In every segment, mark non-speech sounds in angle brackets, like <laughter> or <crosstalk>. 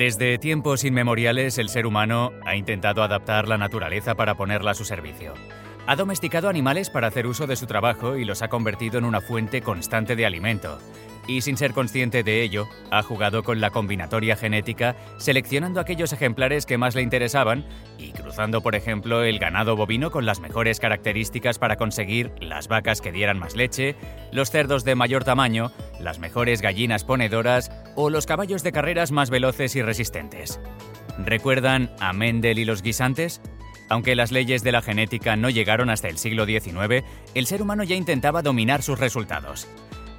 Desde tiempos inmemoriales el ser humano ha intentado adaptar la naturaleza para ponerla a su servicio. Ha domesticado animales para hacer uso de su trabajo y los ha convertido en una fuente constante de alimento. Y sin ser consciente de ello, ha jugado con la combinatoria genética, seleccionando aquellos ejemplares que más le interesaban y cruzando, por ejemplo, el ganado bovino con las mejores características para conseguir las vacas que dieran más leche, los cerdos de mayor tamaño, las mejores gallinas ponedoras o los caballos de carreras más veloces y resistentes. ¿Recuerdan a Mendel y los guisantes? Aunque las leyes de la genética no llegaron hasta el siglo XIX, el ser humano ya intentaba dominar sus resultados.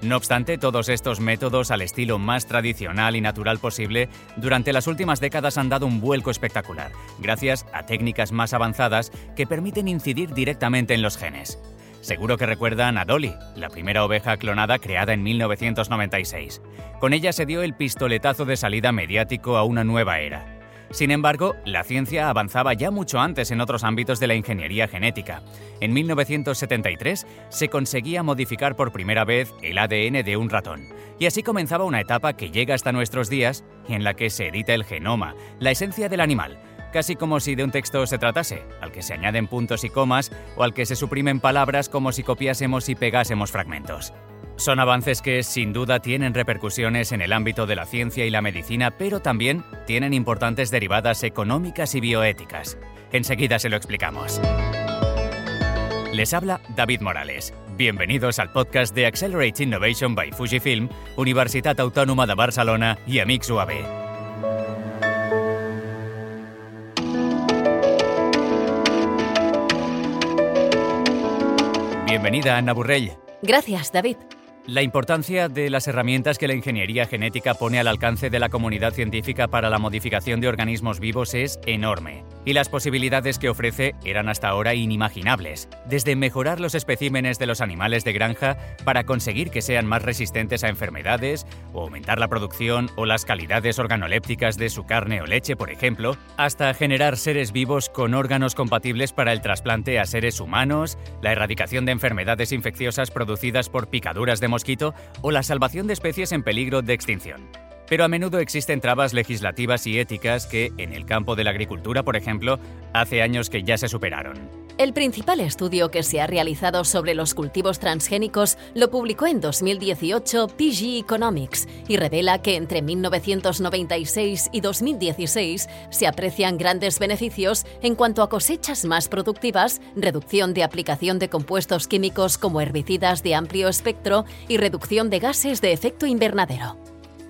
No obstante, todos estos métodos al estilo más tradicional y natural posible durante las últimas décadas han dado un vuelco espectacular, gracias a técnicas más avanzadas que permiten incidir directamente en los genes. Seguro que recuerdan a Dolly, la primera oveja clonada creada en 1996. Con ella se dio el pistoletazo de salida mediático a una nueva era. Sin embargo, la ciencia avanzaba ya mucho antes en otros ámbitos de la ingeniería genética. En 1973 se conseguía modificar por primera vez el ADN de un ratón, y así comenzaba una etapa que llega hasta nuestros días y en la que se edita el genoma, la esencia del animal, casi como si de un texto se tratase, al que se añaden puntos y comas o al que se suprimen palabras como si copiásemos y pegásemos fragmentos. Son avances que sin duda tienen repercusiones en el ámbito de la ciencia y la medicina, pero también tienen importantes derivadas económicas y bioéticas. Enseguida se lo explicamos. Les habla David Morales. Bienvenidos al podcast de Accelerate Innovation by Fujifilm, Universitat Autónoma de Barcelona y Amix UAB. Bienvenida, Ana Burrell. Gracias, David. La importancia de las herramientas que la ingeniería genética pone al alcance de la comunidad científica para la modificación de organismos vivos es enorme, y las posibilidades que ofrece eran hasta ahora inimaginables, desde mejorar los especímenes de los animales de granja para conseguir que sean más resistentes a enfermedades, o aumentar la producción o las calidades organolépticas de su carne o leche, por ejemplo, hasta generar seres vivos con órganos compatibles para el trasplante a seres humanos, la erradicación de enfermedades infecciosas producidas por picaduras de mosquito o la salvación de especies en peligro de extinción. Pero a menudo existen trabas legislativas y éticas que, en el campo de la agricultura, por ejemplo, hace años que ya se superaron. El principal estudio que se ha realizado sobre los cultivos transgénicos lo publicó en 2018 PG Economics y revela que entre 1996 y 2016 se aprecian grandes beneficios en cuanto a cosechas más productivas, reducción de aplicación de compuestos químicos como herbicidas de amplio espectro y reducción de gases de efecto invernadero.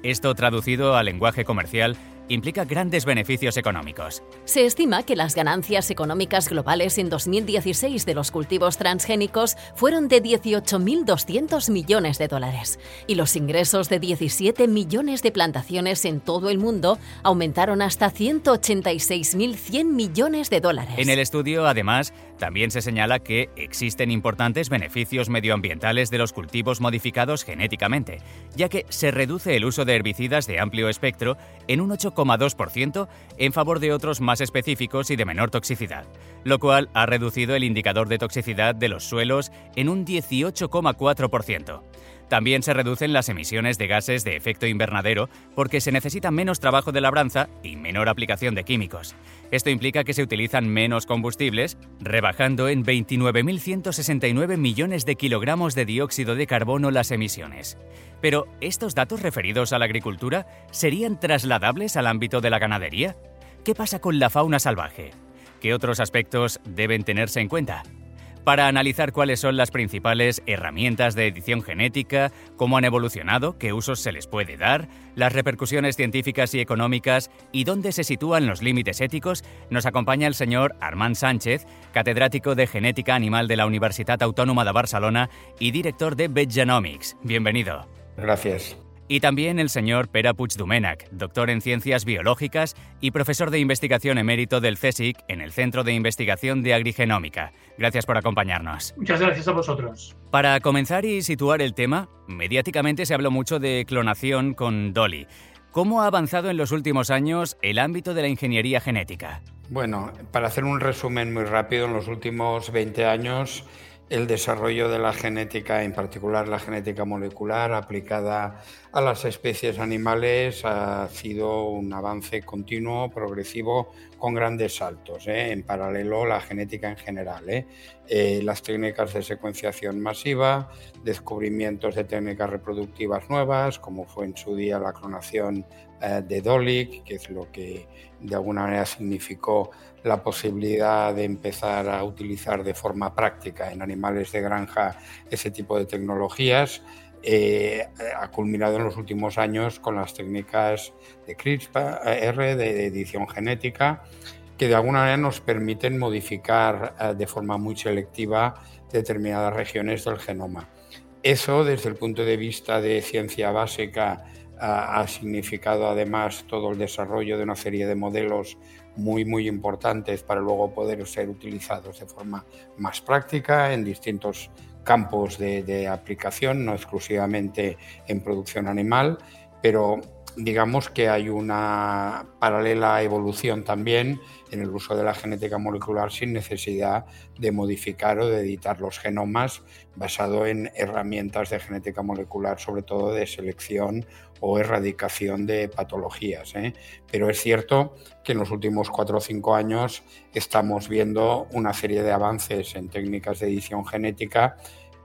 Esto traducido al lenguaje comercial implica grandes beneficios económicos. Se estima que las ganancias económicas globales en 2016 de los cultivos transgénicos fueron de 18.200 millones de dólares y los ingresos de 17 millones de plantaciones en todo el mundo aumentaron hasta 186.100 millones de dólares. En el estudio, además, también se señala que existen importantes beneficios medioambientales de los cultivos modificados genéticamente, ya que se reduce el uso de herbicidas de amplio espectro en un 8, 2% en favor de otros más específicos y de menor toxicidad, lo cual ha reducido el indicador de toxicidad de los suelos en un 18,4%. También se reducen las emisiones de gases de efecto invernadero porque se necesita menos trabajo de labranza y menor aplicación de químicos. Esto implica que se utilizan menos combustibles, rebajando en 29.169 millones de kilogramos de dióxido de carbono las emisiones. Pero, ¿estos datos referidos a la agricultura serían trasladables al ámbito de la ganadería? ¿Qué pasa con la fauna salvaje? ¿Qué otros aspectos deben tenerse en cuenta? Para analizar cuáles son las principales herramientas de edición genética, cómo han evolucionado, qué usos se les puede dar, las repercusiones científicas y económicas y dónde se sitúan los límites éticos, nos acompaña el señor Armand Sánchez, catedrático de Genética Animal de la Universidad Autónoma de Barcelona y director de Vetgenomics. Bienvenido. Gracias y también el señor Pera Puigdomènech, doctor en Ciencias Biológicas y profesor de investigación emérito del CSIC en el Centro de Investigación de Agrigenómica. Gracias por acompañarnos. Muchas gracias a vosotros. Para comenzar y situar el tema, mediáticamente se habló mucho de clonación con Dolly. ¿Cómo ha avanzado en los últimos años el ámbito de la ingeniería genética? Bueno, para hacer un resumen muy rápido, en los últimos 20 años el desarrollo de la genética, en particular la genética molecular aplicada a las especies animales ha sido un avance continuo, progresivo, con grandes saltos. ¿eh? En paralelo, la genética en general. ¿eh? Eh, las técnicas de secuenciación masiva, descubrimientos de técnicas reproductivas nuevas, como fue en su día la clonación de Dolic, que es lo que de alguna manera significó la posibilidad de empezar a utilizar de forma práctica en animales de granja ese tipo de tecnologías. Eh, ha culminado en los últimos años con las técnicas de CRISPR, de edición genética, que de alguna manera nos permiten modificar eh, de forma muy selectiva determinadas regiones del genoma. Eso, desde el punto de vista de ciencia básica, ha significado además todo el desarrollo de una serie de modelos muy, muy importantes para luego poder ser utilizados de forma más práctica en distintos campos de, aplicación, no exclusivamente en producción animal, pero digamos que hay una paralela evolución también en el uso de la genética molecular sin necesidad de modificar o de editar los genomas basado en herramientas de genética molecular, sobre todo de selección o erradicación de patologías. ¿eh? Pero es cierto que en los últimos cuatro o cinco años estamos viendo una serie de avances en técnicas de edición genética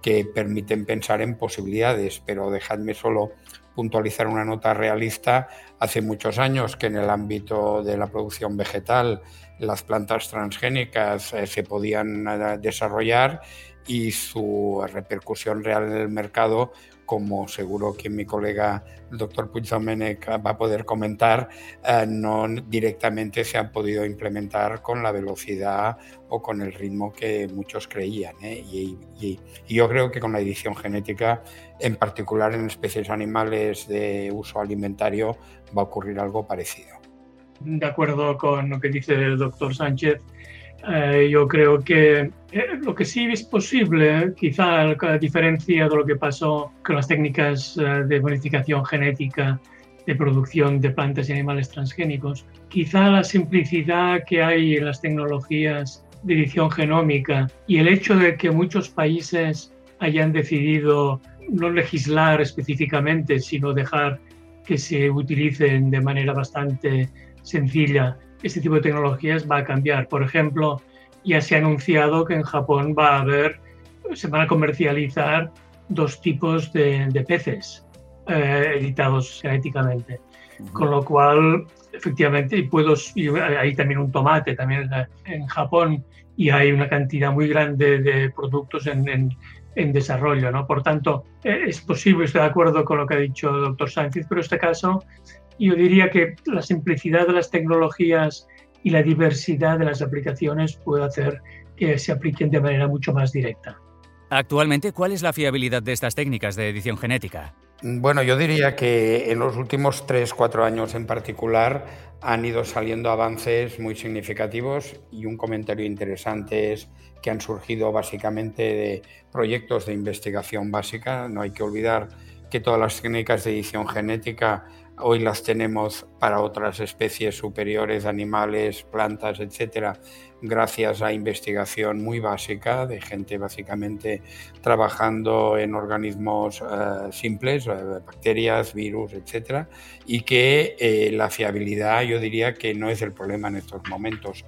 que permiten pensar en posibilidades, pero dejadme solo puntualizar una nota realista. Hace muchos años que en el ámbito de la producción vegetal las plantas transgénicas eh, se podían eh, desarrollar y su repercusión real en el mercado como seguro que mi colega el doctor Puig va a poder comentar, eh, no directamente se han podido implementar con la velocidad o con el ritmo que muchos creían. ¿eh? Y, y, yo creo que con la edición genética, en particular en especies animales de uso alimentario, va a ocurrir algo parecido. De acuerdo con lo que dice el doctor Sánchez, eh, yo creo que eh, lo que sí es posible, quizá a diferencia de lo que pasó con las técnicas eh, de modificación genética de producción de plantas y animales transgénicos, quizá la simplicidad que hay en las tecnologías de edición genómica y el hecho de que muchos países hayan decidido no legislar específicamente, sino dejar que se utilicen de manera bastante sencilla este tipo de tecnologías va a cambiar. Por ejemplo, ya se ha anunciado que en Japón va a haber, se van a comercializar dos tipos de, peces eh, editados genéticamente. Con lo cual, efectivamente, y puedo, hay también un tomate también en Japón y hay una cantidad muy grande de productos en, en, desarrollo. ¿no? Por tanto, eh, es posible, estoy de acuerdo con lo que ha dicho el doctor Sánchez, pero en este caso yo diría que la simplicidad de las tecnologías y la diversidad de las aplicaciones puede hacer que se apliquen de manera mucho más directa. Actualmente, ¿cuál es la fiabilidad de estas técnicas de edición genética? Bueno, yo diría que en los últimos 3-4 años en particular han ido saliendo avances muy significativos y un comentario interesante es que han surgido básicamente de proyectos de investigación básica. No hay que olvidar que todas las técnicas de edición genética Hoy las tenemos para otras especies superiores animales, plantas, etcétera, gracias a investigación muy básica de gente básicamente trabajando en organismos eh, simples, eh, bacterias, virus, etcétera, y que eh, la fiabilidad yo diría que no es el problema en estos momentos.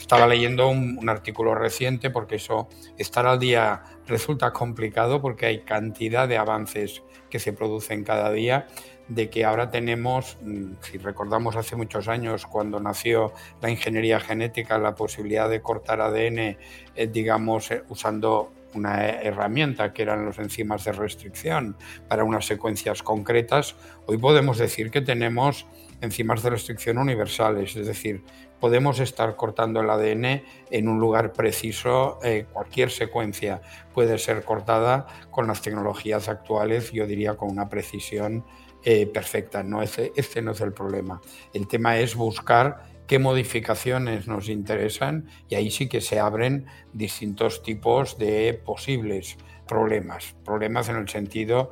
Estaba leyendo un, artículo reciente porque eso, estar al día resulta complicado porque hay cantidad de avances que se producen cada día de que ahora tenemos, mm, si recordamos hace muchos años cuando nació la ingeniería genética, la posibilidad de cortar ADN, eh, digamos, eh, usando una herramienta que eran los enzimas de restricción para unas secuencias concretas, hoy podemos decir que tenemos enzimas de restricción universales, es decir, podemos estar cortando el ADN en un lugar preciso, eh, cualquier secuencia puede ser cortada con las tecnologías actuales, yo diría con una precisión eh, perfecta. No, ese, este no es el problema. El tema es buscar qué modificaciones nos interesan y ahí sí que se abren distintos tipos de posibles problemas. Problemas en el sentido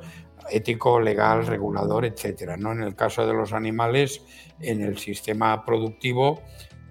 ético, legal, regulador, etcétera. ¿no? En el caso de los animales, en el sistema productivo,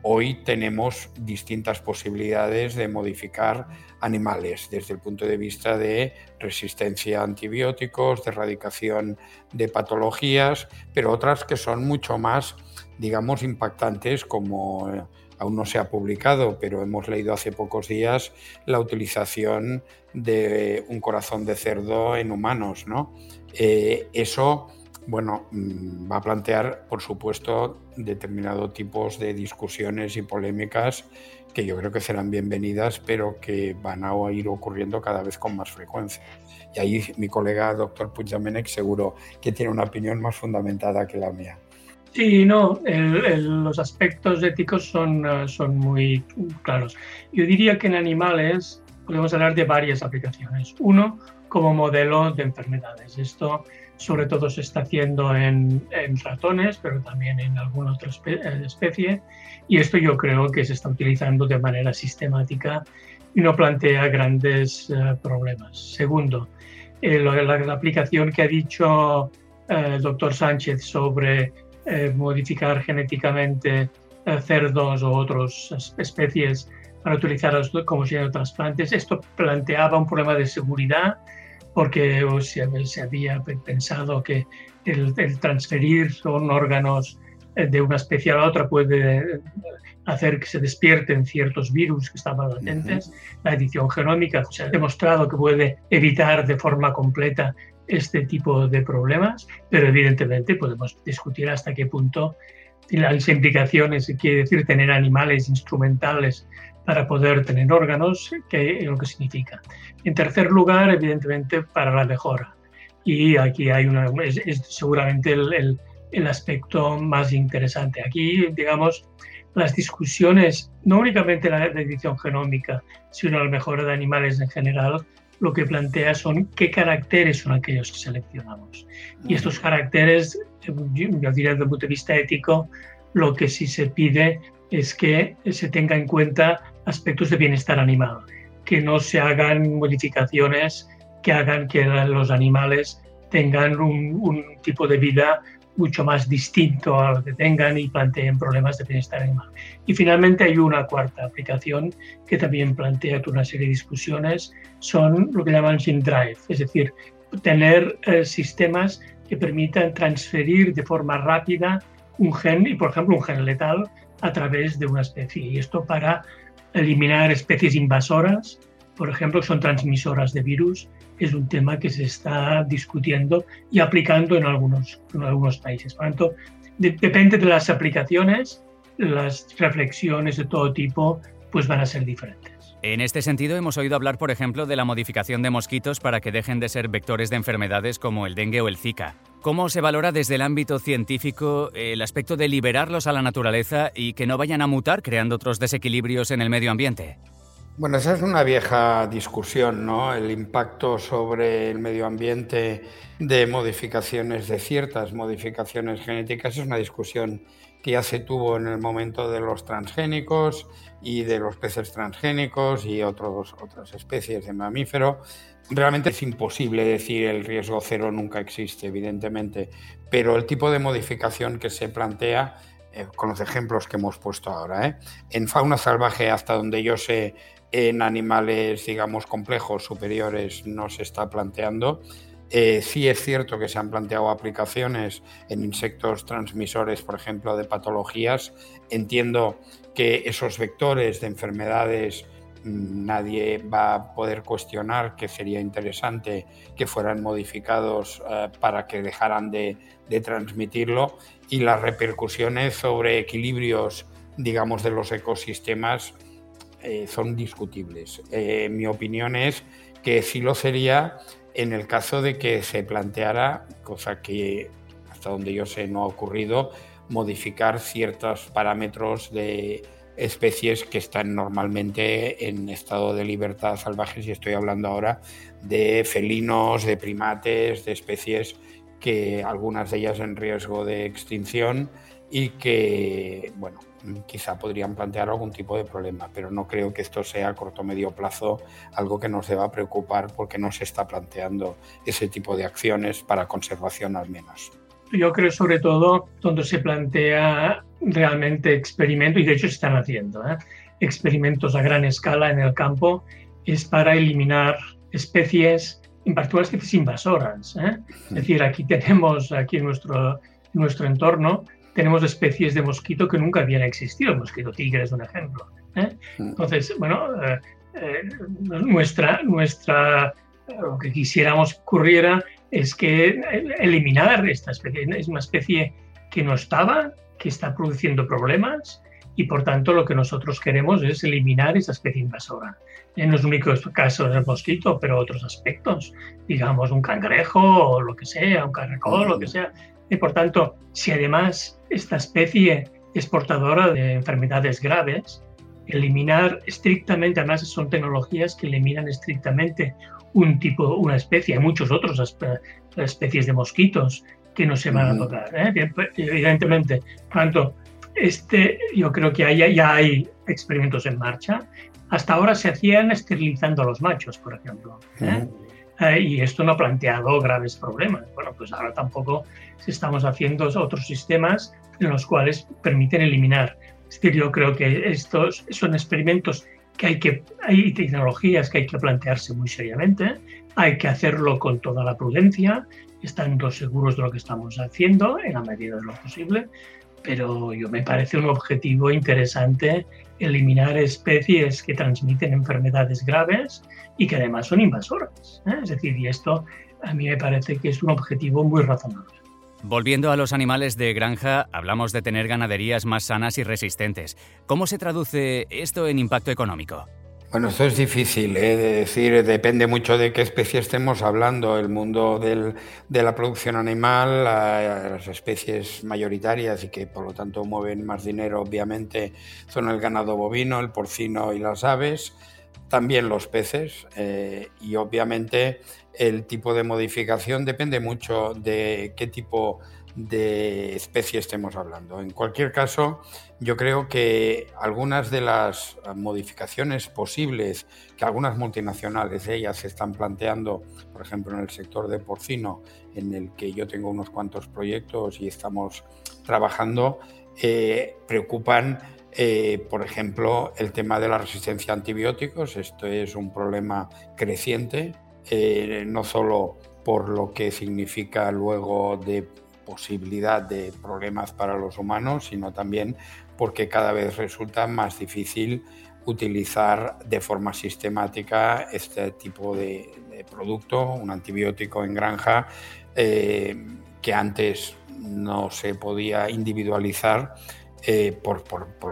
hoy tenemos distintas posibilidades de modificar animales desde el punto de vista de resistencia a antibióticos, de erradicación de patologías, pero otras que son mucho más, digamos, impactantes como aún no se ha publicado, pero hemos leído hace pocos días la utilización de un corazón de cerdo en humanos, ¿no? Eh, eso bueno, mm, va a plantear, por supuesto, determinados tipos de discusiones y polémicas que yo creo que serán bienvenidas, pero que van a ir ocurriendo cada vez con más frecuencia. Y ahí mi colega, doctor Puigdemont, seguro que tiene una opinión más fundamentada que la mía. Sí, no, los aspectos éticos son, eh, son muy claros. Yo diría que en animales podemos hablar de varias aplicaciones. Uno, como modelo de enfermedades. Esto sobre todo se está haciendo en, ratones, pero también en alguna otra eh, especie. Y esto yo creo que se está utilizando de manera sistemática y no plantea grandes eh, problemas. Segundo, eh, la, aplicación que ha dicho el doctor Sánchez sobre modificar genéticamente cerdos o otras especies para utilizarlos como si fueran trasplantes, esto planteaba un problema de seguridad porque se, había pensado que el, transferir son órganos eh, de una especie a la otra puede hacer que se despierten ciertos virus que estaban latentes. La edición genómica se ha demostrado que puede evitar de forma completa este tipo de problemas, pero evidentemente podemos discutir hasta qué punto las implicaciones, quiere decir tener animales instrumentales para poder tener órganos, que lo que significa. En tercer lugar, evidentemente, para la mejora. Y aquí hay una, es, seguramente el, el, aspecto más interesante. Aquí, digamos, las discusiones, no únicamente la, edición genómica, sino la mejora de animales en general, lo que plantea son qué caracteres son aquellos que seleccionamos. Y estos caracteres, yo diría desde el punto de vista ético, lo que sí se pide es que se tenga en cuenta aspectos de bienestar animal, que no se hagan modificaciones que hagan que los animales tengan un, tipo de vida mucho más distinto a lo que tengan y planteen problemas de bienestar animal. Y finalmente hay una cuarta aplicación que también plantea una serie de discusiones, son lo que llaman gene drive, es decir, tener eh, sistemas que permitan transferir de forma rápida un gen, y por ejemplo un gen letal, a través de una especie. Y esto para eliminar especies invasoras, por ejemplo, que son transmisoras de virus, es un tema que se está discutiendo y aplicando en algunos, en algunos países. Por tanto, depende de las aplicaciones, las reflexiones de todo tipo pues van a ser diferentes. En este sentido, hemos oído hablar, por ejemplo, de la modificación de mosquitos para que dejen de ser vectores de enfermedades como el dengue o el Zika. ¿Cómo se valora desde el ámbito científico el aspecto de liberarlos a la naturaleza y que no vayan a mutar creando otros desequilibrios en el medio ambiente? Bueno, esa es una vieja discusión, ¿no? El impacto sobre el medio ambiente de modificaciones, de ciertas modificaciones genéticas, es una discusión que ya se tuvo en el momento de los transgénicos y de los peces transgénicos y otros, otras especies de mamífero. Realmente es imposible decir el riesgo cero nunca existe, evidentemente, pero el tipo de modificación que se plantea, eh, con los ejemplos que hemos puesto ahora, ¿eh? en fauna salvaje, hasta donde yo sé, en animales, digamos, complejos superiores no se está planteando. Eh, sí es cierto que se han planteado aplicaciones en insectos transmisores, por ejemplo, de patologías. Entiendo que esos vectores de enfermedades nadie va a poder cuestionar que sería interesante que fueran modificados eh, para que dejaran de, transmitirlo y las repercusiones sobre equilibrios, digamos, de los ecosistemas eh, son discutibles. mi opinión es que sí lo sería en el caso de que se planteara, cosa que hasta donde yo sé no ha ocurrido, modificar ciertos parámetros de especies que están normalmente en estado de libertad salvajes y estoy hablando ahora de felinos, de primates, de especies que algunas de ellas en riesgo de extinción y que, bueno, quizá podrían plantear algún tipo de problema, pero no creo que esto sea a corto o medio plazo algo que nos deba preocupar porque no se está planteando ese tipo de acciones para conservación al menos. Yo creo sobre todo donde se plantea realmente experimentos, y de hecho se están haciendo, ¿eh? experimentos a gran escala en el campo, es para eliminar especies, en particular especies invasoras. ¿eh? Es decir, aquí tenemos, aquí en nuestro, nuestro entorno, tenemos especies de mosquito que nunca habían existido, el mosquito tigre es un ejemplo. ¿eh? Entonces, bueno, nuestra, nuestra, lo que quisiéramos que ocurriera es que eliminar esta especie, es una especie que no estaba, que está produciendo problemas y por tanto lo que nosotros queremos es eliminar esa especie invasora. En los únicos casos del mosquito, pero otros aspectos, digamos un cangrejo o lo que sea, un caracol, lo que sea. Y por tanto, si además esta especie es portadora de enfermedades graves, eliminar estrictamente, además son tecnologías que eliminan estrictamente un tipo, una especie, hay muchos otros especies de mosquitos que no se van a tocar, ¿eh? pues, evidentemente. Por tanto, este, yo creo que ya hay experimentos en marcha. Hasta ahora se hacían esterilizando a los machos, por ejemplo. ¿eh? Eh, y esto no ha planteado graves problemas. Bueno, pues ahora tampoco estamos haciendo otros sistemas en los cuales permiten eliminar. Es decir, yo creo que estos son experimentos que hay que, hay tecnologías que hay que plantearse muy seriamente, hay que hacerlo con toda la prudencia, estando seguros de lo que estamos haciendo en la medida de lo posible, pero yo me parece un objetivo interesante eliminar especies que transmiten enfermedades graves y que además son invasoras. ¿eh? Es decir, y esto a mí me parece que es un objetivo muy razonable. Volviendo a los animales de granja, hablamos de tener ganaderías más sanas y resistentes. ¿Cómo se traduce esto en impacto económico? Bueno, esto es difícil ¿eh? de decir, depende mucho de qué especie estemos hablando. El mundo de la producción animal, las especies mayoritarias y que por lo tanto mueven más dinero, obviamente, son el ganado bovino, el porcino y las aves, también los peces eh, y obviamente el tipo de modificación depende mucho de qué tipo de especie estemos hablando. En cualquier caso, yo creo que algunas de las modificaciones posibles que algunas multinacionales ellas se están planteando, por ejemplo en el sector de porcino, en el que yo tengo unos cuantos proyectos y estamos trabajando, eh, preocupan eh, por ejemplo, el tema de la resistencia a antibióticos. Esto es un problema creciente eh, no solo por lo que significa luego de posibilidad de problemas para los humanos, sino también porque cada vez resulta más difícil utilizar de forma sistemática este tipo de, producto, un antibiótico en granja, eh, que antes no se podía individualizar eh, por,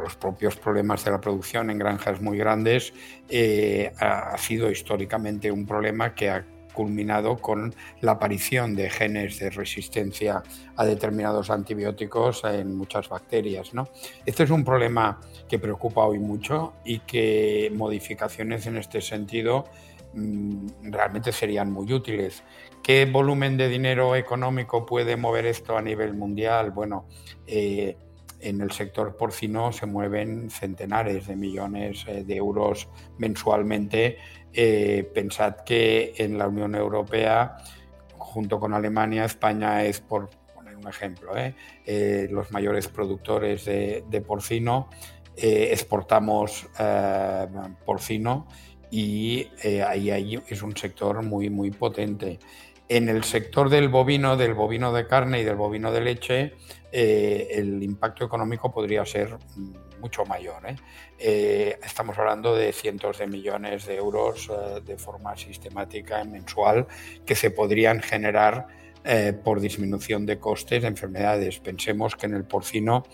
los propios problemas de la producción en granjas muy grandes, eh, ha, sido históricamente un problema que ha culminado con la aparición de genes de resistencia a determinados antibióticos en muchas bacterias. ¿no? Este es un problema que preocupa hoy mucho y que modificaciones en este sentido mm, realmente serían muy útiles. ¿Qué volumen de dinero económico puede mover esto a nivel mundial? Bueno, eh, en el sector porcino se mueven centenares de millones eh, de euros mensualmente. Eh, pensad que en la Unión Europea, junto con Alemania, España es, por poner un ejemplo, eh, los mayores productores de, porcino. exportamos porcino y ahí, ahí es un sector muy, muy potente. En el sector del bovino, del bovino de carne y del bovino de leche, eh, el impacto económico podría ser mucho mayor. ¿eh? Eh, estamos hablando de cientos de millones de euros de forma sistemática mensual que se podrían generar por disminución de costes de enfermedades. Pensemos que en el porcino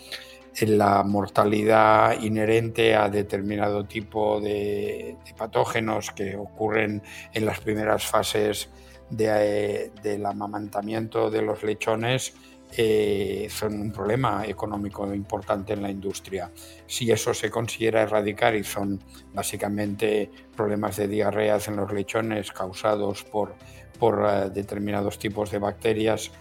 la mortalidad inherente a determinado tipo de, patógenos que ocurren en las primeras fases del amamantamiento de los lechones eh, son un problema económico importante en la industria. Si eso se considera erradicar y son básicamente problemas de diarreas en los lechones causados por, por eh, determinados tipos de bacterias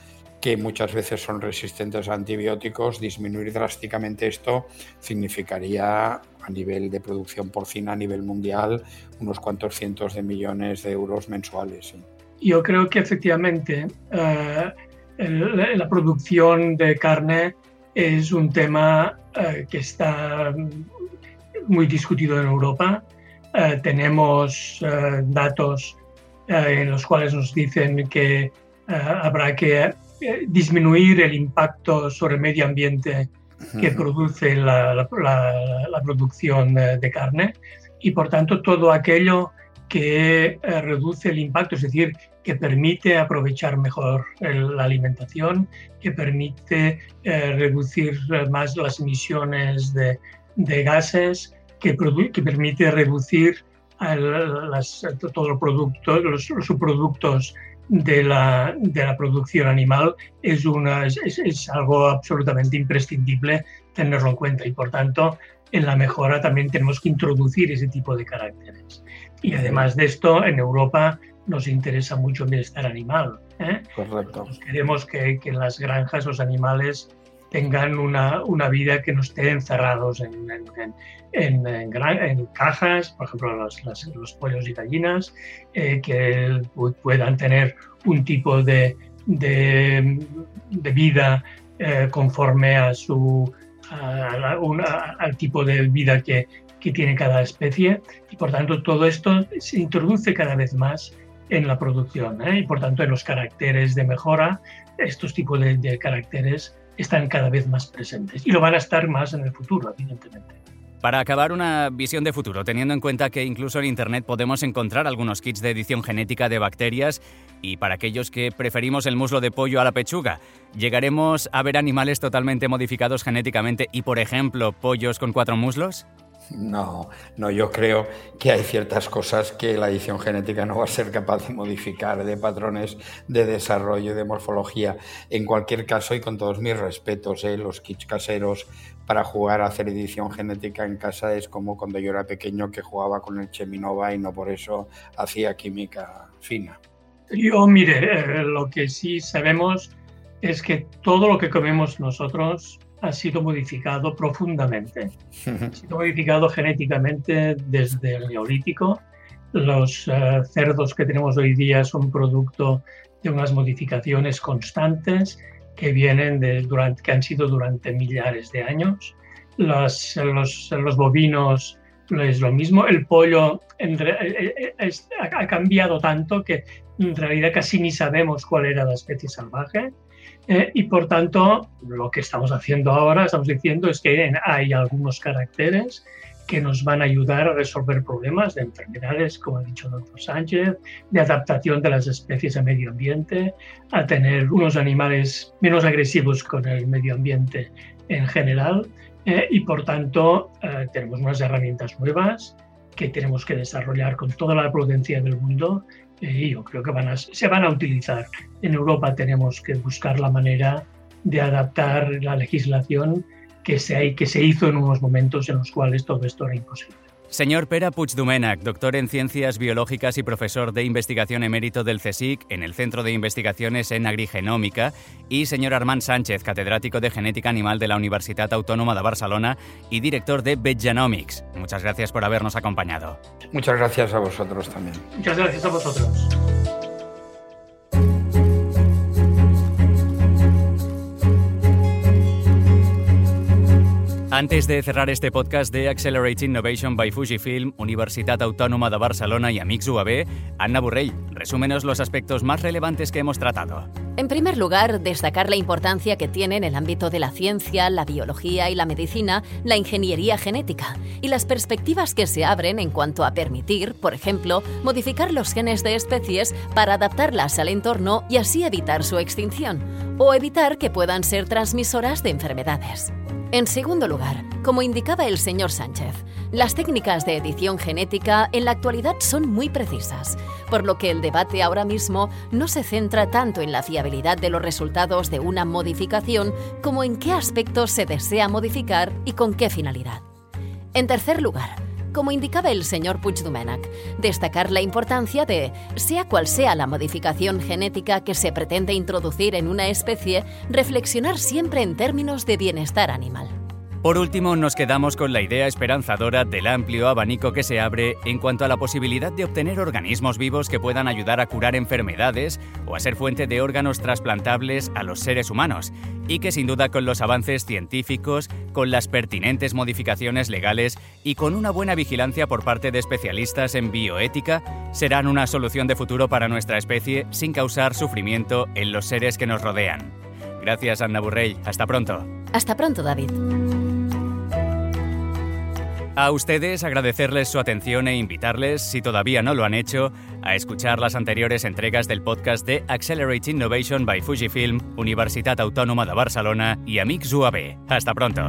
que muchas veces son resistentes a antibióticos, disminuir drásticamente esto significaría a nivel de producción porcina a nivel mundial unos cuantos cientos de millones de euros mensuales. Yo creo que efectivamente la producción de carne es un tema eh, que está muy discutido en Europa. Eh, tenemos eh, datos en los cuales nos dicen que habrá que disminuir el impacto sobre el medio ambiente que produce la, producción de carne y por tanto todo aquello que reduce el impacto, es decir, que permite aprovechar mejor la alimentación, que permite eh, reducir más las emisiones de, gases, que, permite reducir todos los productos, los, subproductos de la, de la, producción animal es, una, es, es, algo absolutamente imprescindible tenerlo en cuenta y por tanto en la mejora también tenemos que introducir ese tipo de caracteres. Y además de esto, en Europa nos interesa mucho el bienestar animal. ¿eh? Correcto. queremos que, que, en las granjas los animales tengan una, una vida que no esté encerrados en, en, en, cajas, por ejemplo los, los pollos y gallinas, eh, que puedan tener un tipo de, de, vida eh, conforme a su, al tipo de vida que, que tiene cada especie y por tanto todo esto se introduce cada vez más en la producción ¿eh? y por tanto en los caracteres de mejora, estos tipos de, caracteres están cada vez más presentes y lo van a estar más en el futuro, evidentemente. Para acabar una visión de futuro, teniendo en cuenta que incluso en Internet podemos encontrar algunos kits de edición genética de bacterias y para aquellos que preferimos el muslo de pollo a la pechuga, ¿llegaremos a ver animales totalmente modificados genéticamente y, por ejemplo, pollos con cuatro muslos? No, no, yo creo que hay ciertas cosas que la edición genética no va a ser capaz de modificar, de patrones de desarrollo, de morfología. En cualquier caso, y con todos mis respetos, ¿eh? los kits caseros para jugar a hacer edición genética en casa es como cuando yo era pequeño que jugaba con el Cheminova y no por eso hacía química fina. Yo, mire, eh, lo que sí sabemos es que todo lo que comemos nosotros ha sido modificado profundamente. <laughs> Ha sido modificado genéticamente desde el neolítico. Los eh, cerdos que tenemos hoy día son producto de unas modificaciones constantes que vienen de, durante, que han sido durante millares de años. Los, los, los bovinos es lo mismo. El pollo en, eh, eh, ha cambiado tanto que en realidad casi ni sabemos cuál era la especie salvaje. Eh, y por tanto, lo que estamos haciendo ahora, estamos diciendo es que hay algunos caracteres que nos van a ayudar a resolver problemas de enfermedades, como ha dicho el doctor Sánchez, de adaptación de las especies al medio ambiente, a tener unos animales menos agresivos con el medio ambiente en general. Eh, y por tanto, eh, tenemos unas herramientas nuevas que tenemos que desarrollar con toda la prudencia del mundo y yo creo que se van a utilizar. En Europa tenemos que buscar la manera de adaptar la legislación que se, que se hizo en unos momentos en los cuales todo esto era imposible. Señor Pera Puigdomènech, doctor en Ciencias Biológicas y profesor de investigación emérito del CSIC en el Centro de Investigaciones en Agrigenómica, y señor Armand Sánchez, catedrático de Genética Animal de la Universidad Autónoma de Barcelona y director de Vetgenomics. Muchas gracias por habernos acompañado. Muchas gracias a vosotros también. Muchas gracias a vosotros. Antes de cerrar este podcast de Accelerating Innovation by Fujifilm, Universitat Autónoma de Barcelona y Amix UAB, Anna Burrell, resúmenos los aspectos más relevantes que hemos tratado. En primer lugar, destacar la importancia que tiene en el ámbito de la ciencia, la biología y la medicina la ingeniería genética y las perspectivas que se abren en cuanto a permitir, por ejemplo, modificar los genes de especies para adaptarlas al entorno y así evitar su extinción o evitar que puedan ser transmisoras de enfermedades. En segundo lugar, como indicaba el señor Sánchez, las técnicas de edición genética en la actualidad son muy precisas, por lo que el debate ahora mismo no se centra tanto en la fiabilidad de los resultados de una modificación como en qué aspectos se desea modificar y con qué finalidad. En tercer lugar, como indicaba el señor Puigdomènech, destacar la importancia de, sea cual sea la modificación genética que se pretende introducir en una especie, reflexionar siempre en términos de bienestar animal. Por último, nos quedamos con la idea esperanzadora del amplio abanico que se abre en cuanto a la posibilidad de obtener organismos vivos que puedan ayudar a curar enfermedades o a ser fuente de órganos trasplantables a los seres humanos, y que sin duda con los avances científicos, con las pertinentes modificaciones legales y con una buena vigilancia por parte de especialistas en bioética, serán una solución de futuro para nuestra especie sin causar sufrimiento en los seres que nos rodean. Gracias, Anna Burrell. Hasta pronto. Hasta pronto, David. A ustedes agradecerles su atención e invitarles, si todavía no lo han hecho, a escuchar las anteriores entregas del podcast de Accelerate Innovation by Fujifilm, Universitat Autónoma de Barcelona y Amics UAB. Hasta pronto.